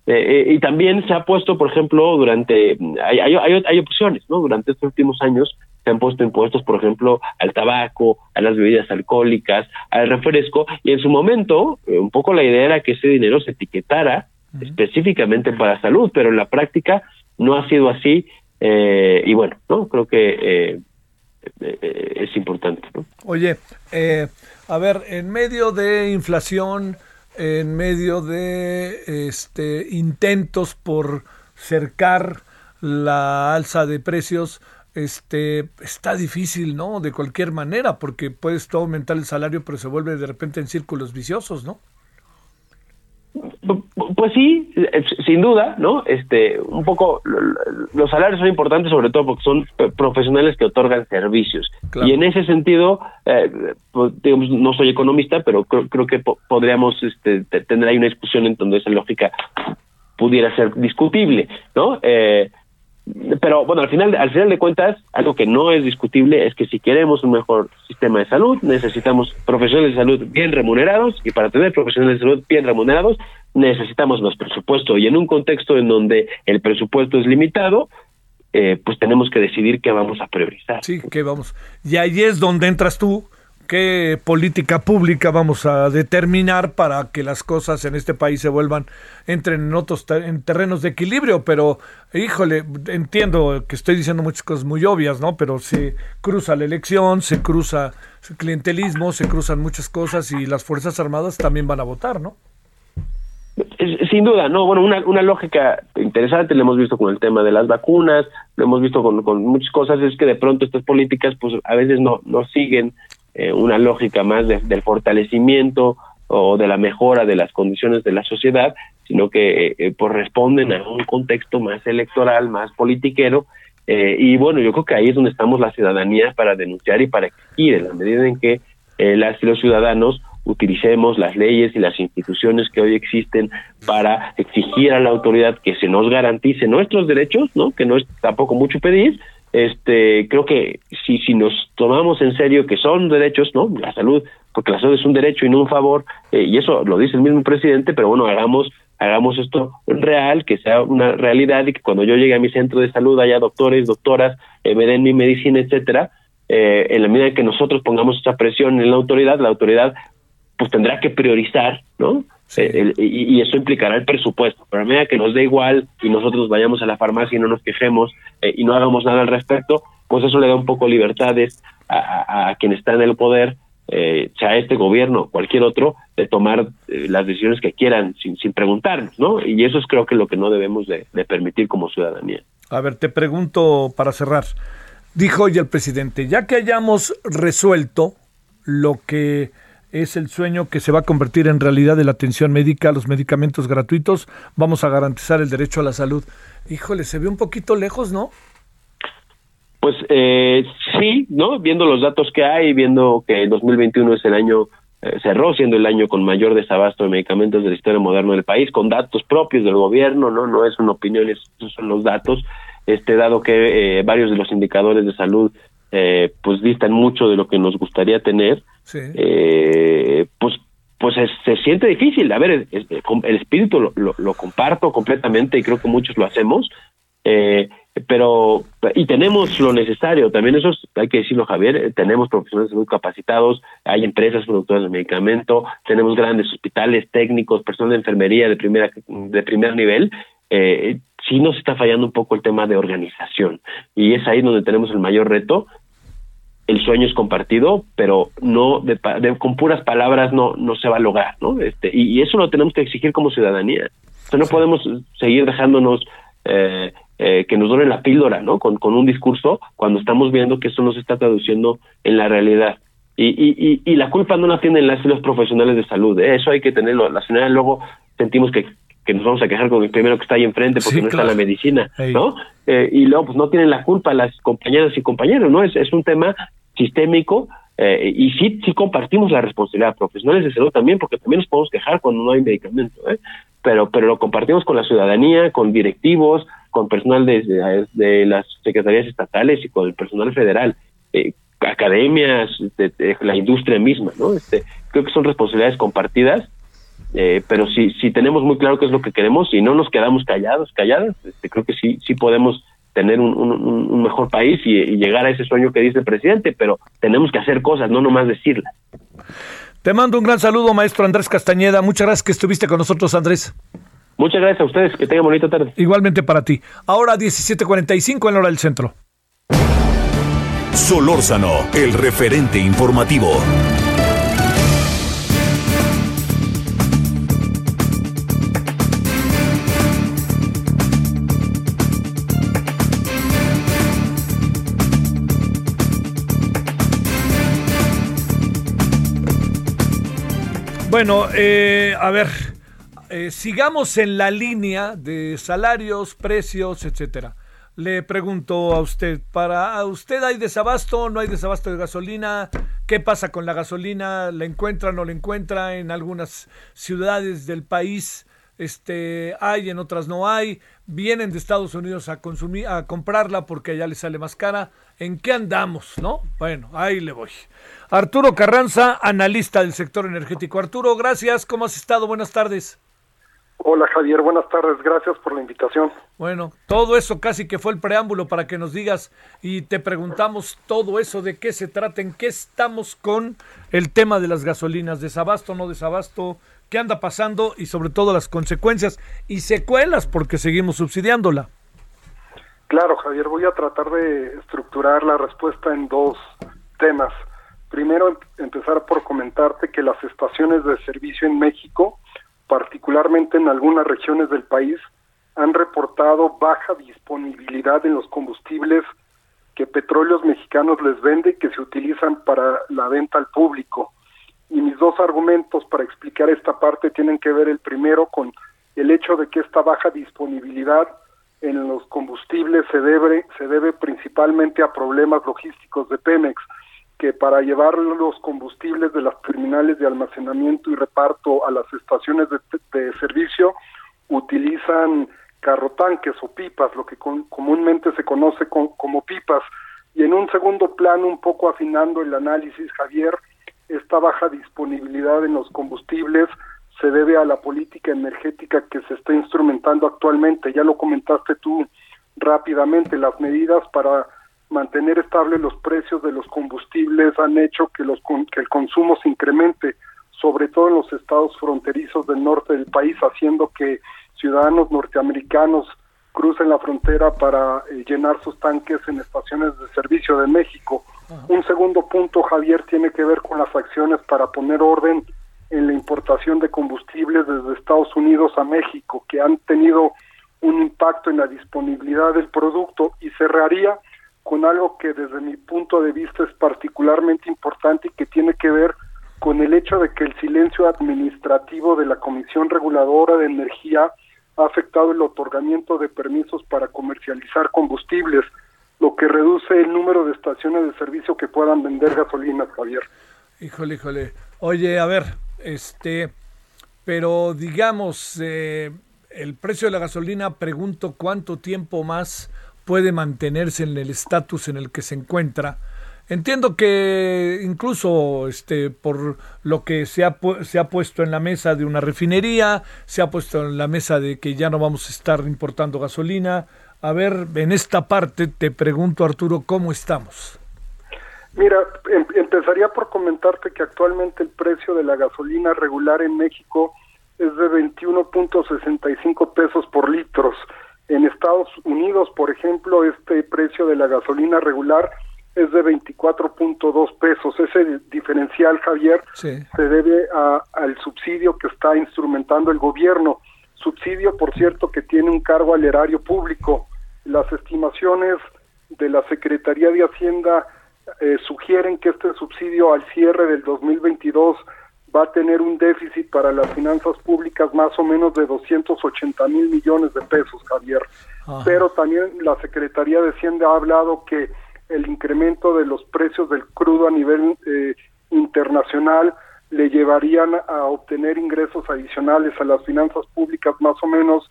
eh, eh, y también se ha puesto, por ejemplo, durante, hay, hay, hay, hay opciones, ¿no? Durante estos últimos años se han puesto impuestos, por ejemplo, al tabaco, a las bebidas alcohólicas, al refresco, y en su momento, eh, un poco la idea era que ese dinero se etiquetara específicamente para salud, pero en la práctica no ha sido así, eh, y bueno, ¿no? Creo que eh, es importante, ¿no? Oye, eh, a ver, en medio de inflación, en medio de este intentos por cercar la alza de precios, este está difícil, ¿no? De cualquier manera, porque puedes tú aumentar el salario, pero se vuelve de repente en círculos viciosos, ¿no? Pues sí, eh, sin duda, ¿no? Este, un poco lo- lo- los salarios son importantes sobre todo porque son eh, profesionales que otorgan servicios. Claro. Y en ese sentido, eh, pues, digamos, no soy economista, pero creo, creo que po- podríamos este, te- tener ahí una discusión en donde esa lógica pudiera ser discutible, ¿no? Eh, pero bueno, al final, al final de cuentas, algo que no es discutible es que si queremos un mejor sistema de salud, necesitamos profesionales de salud bien remunerados y para tener profesionales de salud bien remunerados necesitamos más presupuesto y en un contexto en donde el presupuesto es limitado, eh, pues tenemos que decidir qué vamos a priorizar. Sí, que vamos. Y ahí es donde entras tú. ¿Qué política pública vamos a determinar para que las cosas en este país se vuelvan, entren en otros te- en terrenos de equilibrio? Pero, híjole, entiendo que estoy diciendo muchas cosas muy obvias, ¿no? Pero se cruza la elección, se cruza el clientelismo, se cruzan muchas cosas y las Fuerzas Armadas también van a votar, ¿no? Sin duda, no, bueno, una, una lógica interesante lo hemos visto con el tema de las vacunas, lo hemos visto con, con muchas cosas, es que de pronto estas políticas pues a veces no siguen eh, una lógica más de- del fortalecimiento o de la mejora de las condiciones de la sociedad, sino que eh, eh, pues responden a un contexto más electoral, más politiquero, y bueno, yo creo que ahí es donde estamos la ciudadanía para denunciar y para exigir, en la medida en que las y los ciudadanos utilicemos las leyes y las instituciones que hoy existen para exigir a la autoridad que se nos garantice nuestros derechos, ¿no? Que no es tampoco mucho pedir. Este, creo que si si nos tomamos en serio que son derechos, ¿no? La salud, porque la salud es un derecho y no un favor, eh, y eso lo dice el mismo presidente, pero bueno, hagamos hagamos esto real, que sea una realidad y que cuando yo llegue a mi centro de salud haya doctores, doctoras, eh, me den mi medicina, etcétera, eh, en la medida en que nosotros pongamos esa presión en la autoridad, la autoridad pues tendrá que priorizar, ¿no? Eh, el- y, y eso implicará el presupuesto. Pero a medida que nos dé igual y nosotros vayamos a la farmacia y no nos quejemos eh, y no hagamos nada al respecto, pues eso le da un poco libertades a, a- a quien está en el poder, eh, sea este gobierno o cualquier otro, de tomar eh, las decisiones que quieran sin, sin preguntarnos, ¿no? Y eso es creo que lo que no debemos de, de permitir como ciudadanía. A ver, te pregunto para cerrar. Dijo hoy el presidente, ya que hayamos resuelto lo que es el sueño que se va a convertir en realidad de la atención médica, los medicamentos gratuitos, vamos a garantizar el derecho a la salud. Híjole, se ve un poquito lejos, ¿no? Pues eh, sí, ¿no? Viendo los datos que hay, viendo que el 2021 es el año eh, cerró siendo el año con mayor desabasto de medicamentos de la historia moderna del país, con datos propios del gobierno, no, no es una opinión, esos son los datos, este dado que eh, varios de los indicadores de salud eh, pues distan mucho de lo que nos gustaría tener, Sí. eh, pues pues es- se siente difícil. A ver, es- el espíritu lo, lo- lo comparto completamente y creo que muchos lo hacemos, eh, pero y tenemos lo necesario. También eso es- hay que decirlo, Javier. eh, tenemos profesionales salud capacitados, hay empresas productoras de medicamento, tenemos grandes hospitales técnicos, personal de enfermería de primera de primer nivel. Eh, sí nos está fallando un poco el tema de organización y es ahí donde tenemos el mayor reto el sueño es compartido, pero no de, de- con puras palabras no no se va a lograr, ¿no? Este y, y eso lo tenemos que exigir como ciudadanía. O sea, no podemos seguir dejándonos eh, eh, que nos donen la píldora, ¿no? Con, con un discurso cuando estamos viendo que eso no se está traduciendo en la realidad. Y, y, y, y la culpa no la tienen las los profesionales de salud, ¿eh? eso hay que tenerlo. La señora luego sentimos que, que nos vamos a quejar con el primero que está ahí enfrente porque Sí, no claro. está la medicina, Ey. ¿no? Eh, y luego pues no tienen la culpa las compañeras y compañeros, ¿no? Es, es un tema sistémico eh, y sí, sí compartimos la responsabilidad, profesionales de salud también, porque también nos podemos quejar cuando no hay medicamento, ¿eh? pero, pero lo compartimos con la ciudadanía, con directivos, con personal de, de, las secretarías estatales y con el personal federal, eh, academias, de, de la industria misma, ¿no? Este, creo que son responsabilidades compartidas eh, pero si, si tenemos muy claro qué es lo que queremos y no nos quedamos callados, calladas, este, creo que sí, sí podemos tener un, un, un mejor país y, y llegar a ese sueño que dice el presidente, pero tenemos que hacer cosas, no nomás decirlas. Te mando un gran saludo, maestro Andrés Castañeda. Muchas gracias que estuviste con nosotros, Andrés. Muchas gracias a ustedes, que tengan bonita tarde. Igualmente para ti. Ahora 17:45 en la hora del centro. Solórzano, el referente informativo. Bueno, eh, a ver, eh, sigamos en la línea de salarios, precios, etcétera. Le pregunto a usted, ¿para usted hay desabasto? ¿No hay desabasto de gasolina? ¿Qué pasa con la gasolina? ¿La encuentra o no la encuentra? En algunas ciudades del país este, hay, en otras no hay. Vienen de Estados Unidos a consumir, a comprarla porque allá les sale más cara. ¿En qué andamos, no? Bueno, ahí le voy. Arturo Carranza, analista del sector energético. Arturo, gracias. ¿Cómo has estado? Buenas tardes. Hola Javier, buenas tardes, gracias por la invitación. Bueno, todo eso casi que fue el preámbulo para que nos digas y te preguntamos todo eso de qué se trata, en qué estamos con el tema de las gasolinas, desabasto, no desabasto, qué anda pasando y sobre todo las consecuencias y secuelas porque seguimos subsidiándola. Claro Javier, voy a tratar de estructurar la respuesta en dos temas. Primero, em- empezar por comentarte que las estaciones de servicio en México, particularmente en algunas regiones del país, han reportado baja disponibilidad en los combustibles que Petróleos Mexicanos les vende y que se utilizan para la venta al público. Y mis dos argumentos para explicar esta parte tienen que ver el primero con el hecho de que esta baja disponibilidad en los combustibles se debe, se debe principalmente a problemas logísticos de Pemex, que para llevar los combustibles de las terminales de almacenamiento y reparto a las estaciones de, servicio utilizan carrotanques o pipas, lo que con- comúnmente se conoce con- como pipas. Y en un segundo plano, un poco afinando el análisis, Javier, esta baja disponibilidad en los combustibles se debe a la política energética que se está instrumentando actualmente. Ya lo comentaste tú rápidamente, las medidas para mantener estables los precios de los combustibles han hecho que, los, que el consumo se incremente, sobre todo en los estados fronterizos del norte del país, haciendo que ciudadanos norteamericanos crucen la frontera para eh, llenar sus tanques en estaciones de servicio de México. Un segundo punto, Javier, tiene que ver con las acciones para poner orden en la importación de combustibles desde Estados Unidos a México, que han tenido un impacto en la disponibilidad del producto y cerraría con algo que desde mi punto de vista es particularmente importante y que tiene que ver con el hecho de que el silencio administrativo de la Comisión Reguladora de Energía ha afectado el otorgamiento de permisos para comercializar combustibles, lo que reduce el número de estaciones de servicio que puedan vender gasolinas, Javier. Híjole, híjole. Oye, a ver, este, pero digamos, eh, el precio de la gasolina, pregunto cuánto tiempo más puede mantenerse en el estatus en el que se encuentra. Entiendo que incluso este por lo que se ha, se ha puesto en la mesa de una refinería, se ha puesto en la mesa de que ya no vamos a estar importando gasolina. A ver, en esta parte te pregunto, Arturo, ¿cómo estamos? Mira, em- empezaría por comentarte que actualmente el precio de la gasolina regular en México es de 21.65 pesos por litros. En Estados Unidos, por ejemplo, este precio de la gasolina regular es de 24.2 pesos. Ese diferencial, Javier, Sí. se debe a- al subsidio que está instrumentando el gobierno. Subsidio, por cierto, que tiene un cargo al erario público. Las estimaciones de la Secretaría de Hacienda eh, sugieren que este subsidio al cierre del 2022 va a tener un déficit para las finanzas públicas más o menos de 280 mil millones de pesos, Javier. Ajá. Pero también la Secretaría de Hacienda ha hablado que el incremento de los precios del crudo a nivel eh, internacional le llevarían a obtener ingresos adicionales a las finanzas públicas más o menos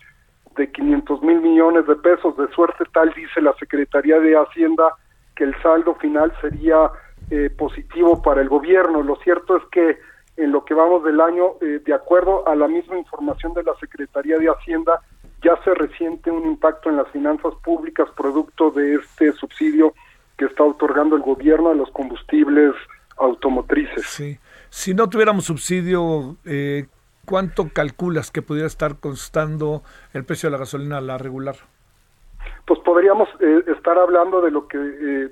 de 500 mil millones de pesos. De suerte tal, dice la Secretaría de Hacienda, que el saldo final sería eh, positivo para el gobierno. Lo cierto es que en lo que vamos del año, eh, de acuerdo a la misma información de la Secretaría de Hacienda, ya se resiente un impacto en las finanzas públicas producto de este subsidio que está otorgando el gobierno a los combustibles automotrices. Sí. Si no tuviéramos subsidio, eh, ¿cuánto calculas que pudiera estar costando el precio de la gasolina la regular? Pues podríamos eh, estar hablando de lo que eh,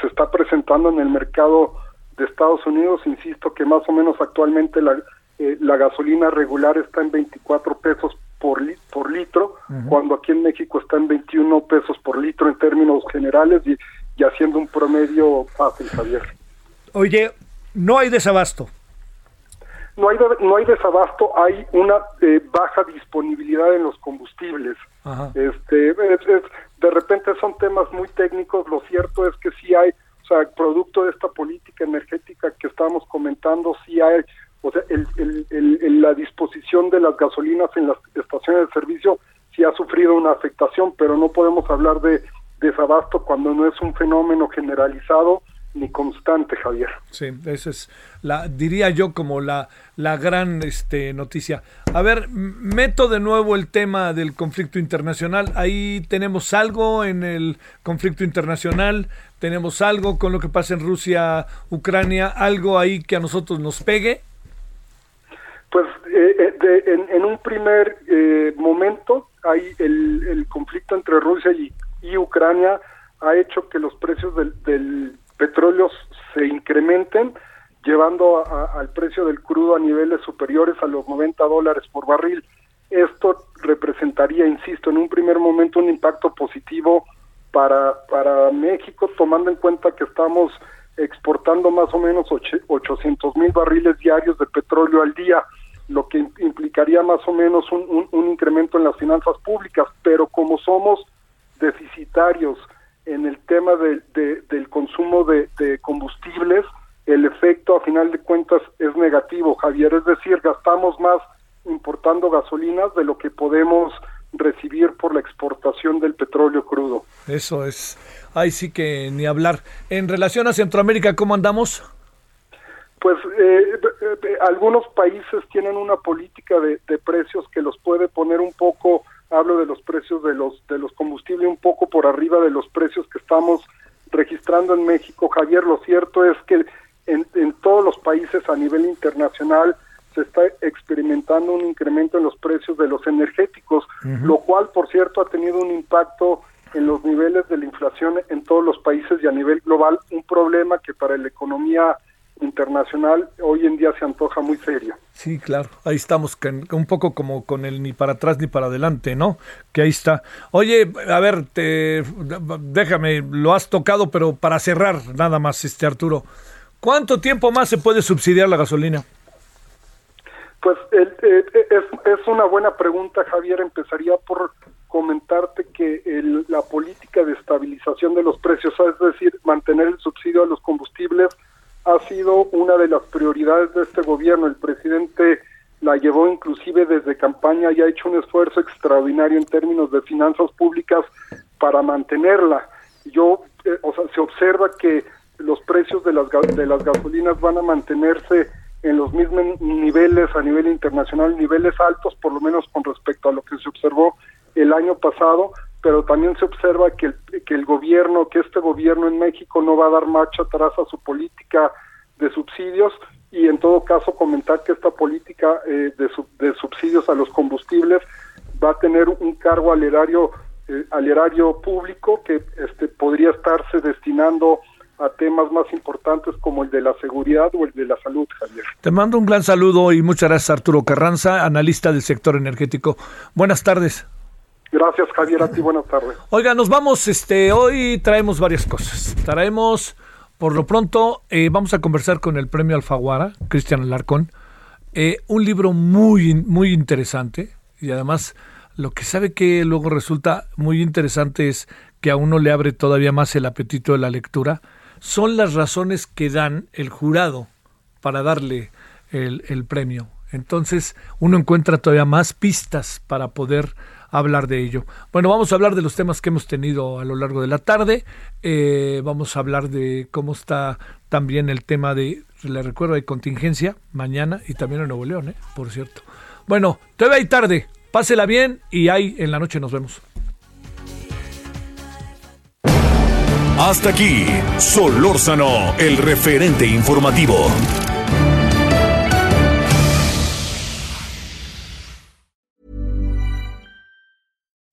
se está presentando en el mercado de Estados Unidos. Insisto que más o menos actualmente la, eh, la gasolina regular está en 24 pesos por, li- por litro, cuando aquí en México está en 21 pesos por litro en términos generales y, y haciendo un promedio fácil, Javier. Oye, no hay desabasto. No hay, no hay desabasto, hay una eh, baja disponibilidad en los combustibles. Ajá. Este, es- es- de repente son temas muy técnicos, lo cierto es que sí hay, o sea, producto de esta política energética que estamos comentando, sí hay, o sea, el, el- el- el- la disposición de las gasolinas en las estaciones de servicio sí ha sufrido una afectación, pero no podemos hablar de desabasto cuando no es un fenómeno generalizado ni constante, Javier. Sí, esa es la diría yo como la la gran este noticia. A ver, meto de nuevo el tema del conflicto internacional. Ahí tenemos algo en el conflicto internacional, tenemos algo con lo que pasa en Rusia, Ucrania, algo ahí que a nosotros nos pegue. Pues eh, eh, de- en, en un primer eh, momento, hay el, el conflicto entre Rusia y, y Ucrania ha hecho que los precios del, del petróleo se incrementen, llevando a- al precio del crudo a niveles superiores a los 90 dólares por barril. Esto representaría, insisto, en un primer momento un impacto positivo para, para México, tomando en cuenta que estamos exportando más o menos och- 800 mil barriles diarios de petróleo al día, lo que im- implicaría más o menos un- un incremento en las finanzas públicas, pero como somos deficitarios en el tema de- de- del consumo de, de combustibles, el efecto a final de cuentas es negativo, Javier, es decir, gastamos más importando gasolinas de lo que podemos recibir por la exportación del petróleo crudo. Eso es. Ahí sí que ni hablar. En relación a Centroamérica, ¿cómo andamos? Pues eh, algunos países tienen una política de, de precios que los puede poner un poco, hablo de los precios de los de los combustibles un poco por arriba de los precios que estamos registrando en México. Javier, lo cierto es que en, en todos los países a nivel internacional se está experimentando un incremento en los precios de los energéticos, lo cual, por cierto, ha tenido un impacto en los niveles de la inflación en todos los países y a nivel global, un problema que para la economía internacional hoy en día se antoja muy serio. Sí, claro. Ahí estamos, un poco como con el ni para atrás ni para adelante, ¿no? Que ahí está. Oye, a ver, te, déjame, lo has tocado, pero para cerrar, nada más, este Arturo. ¿Cuánto tiempo más se puede subsidiar la gasolina? Pues el- eh, es, es una buena pregunta, Javier. Empezaría por comentarte que el- la política de estabilización de los precios, es decir, mantener el subsidio a los combustibles, ha sido una de las prioridades de este gobierno. El presidente la llevó inclusive desde campaña y ha hecho un esfuerzo extraordinario en términos de finanzas públicas para mantenerla. Yo, eh, o sea, se observa que los precios de las, de las gasolinas van a mantenerse en los mismos niveles a nivel internacional, niveles altos, por lo menos con respecto a lo que se observó el año pasado, pero también se observa que el, que el gobierno, que este gobierno en México no va a dar marcha atrás a su política de subsidios y en todo caso comentar que esta política eh, de, sub- de subsidios a los combustibles va a tener un cargo al erario, eh, al erario público que este, podría estarse destinando a temas más importantes como el de la seguridad o el de la salud, Javier. Te mando un gran saludo y muchas gracias Arturo Carranza, analista del sector energético. Buenas tardes. Gracias, Javier, a ti buenas tardes. Oiga, nos vamos, este, hoy traemos varias cosas. Traemos, por lo pronto, eh, vamos a conversar con el premio Alfaguara, Cristian Alarcón, eh, un libro muy, muy interesante y además lo que sabe que luego resulta muy interesante es que a uno le abre todavía más el apetito de la lectura, son las razones que dan el jurado para darle el, el premio. Entonces uno encuentra todavía más pistas para poder hablar de ello. Bueno, vamos a hablar de los temas que hemos tenido a lo largo de la tarde. Eh, vamos a hablar de cómo está también el tema de, le recuerdo, de contingencia mañana y también en Nuevo León, ¿eh? por cierto. Bueno, veo ahí tarde. Pásela bien y ahí en la noche nos vemos. Hasta aquí, Solórzano, el referente informativo.